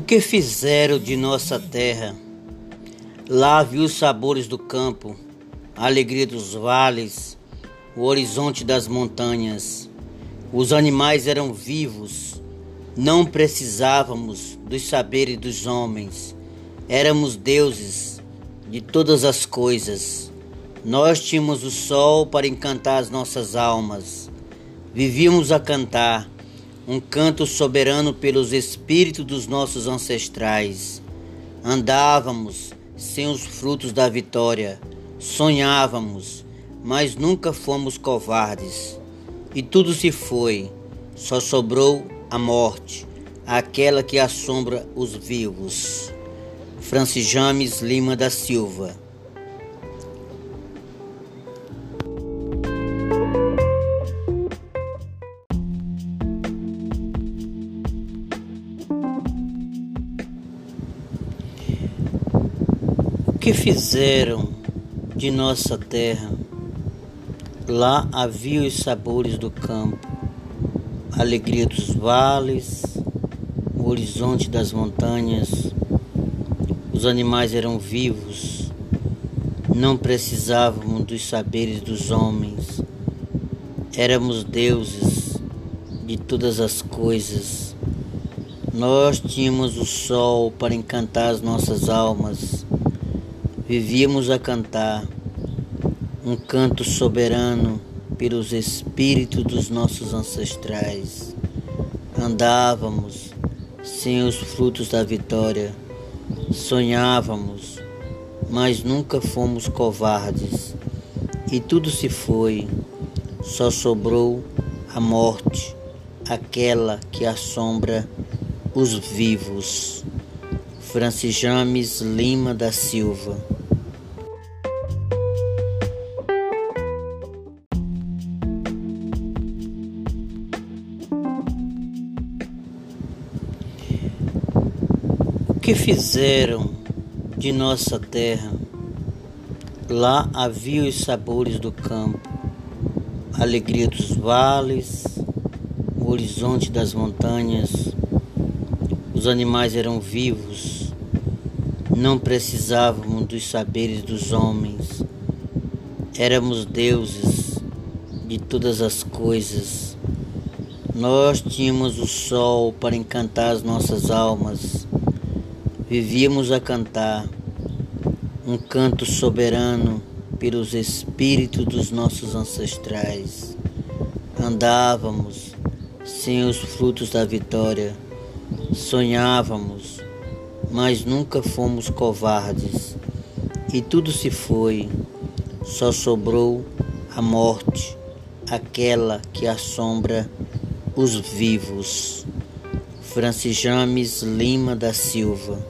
que fizeram de nossa terra? Lá vi os sabores do campo, a alegria dos vales, o horizonte das montanhas. Os animais eram vivos, não precisávamos dos saberes dos homens. Éramos deuses de todas as coisas. Nós tínhamos o sol para encantar as nossas almas. Vivíamos a cantar um canto soberano pelos espíritos dos nossos ancestrais. Andávamos sem os frutos da vitória, sonhávamos, mas nunca fomos covardes. E tudo se foi, só sobrou a morte, aquela que assombra os vivos. Francis James Lima da Silva que fizeram de nossa terra? Lá havia os sabores do campo, a alegria dos vales, o horizonte das montanhas. Os animais eram vivos, não precisavam dos saberes dos homens. Éramos deuses de todas as coisas. Nós tínhamos o sol para encantar as nossas almas vivíamos a cantar um canto soberano pelos espíritos dos nossos ancestrais. Andávamos sem os frutos da vitória, sonhávamos, mas nunca fomos covardes. E tudo se foi, só sobrou a morte, aquela que assombra os vivos. Francis James Lima da Silva que fizeram de nossa terra? Lá havia os sabores do campo, a alegria dos vales, o horizonte das montanhas. Os animais eram vivos, não precisavam dos saberes dos homens. Éramos deuses de todas as coisas. Nós tínhamos o sol para encantar as nossas almas vivíamos a cantar um canto soberano pelos espíritos dos nossos ancestrais. Andávamos sem os frutos da vitória, sonhávamos, mas nunca fomos covardes. E tudo se foi, só sobrou a morte, aquela que assombra os vivos. Francis James Lima da Silva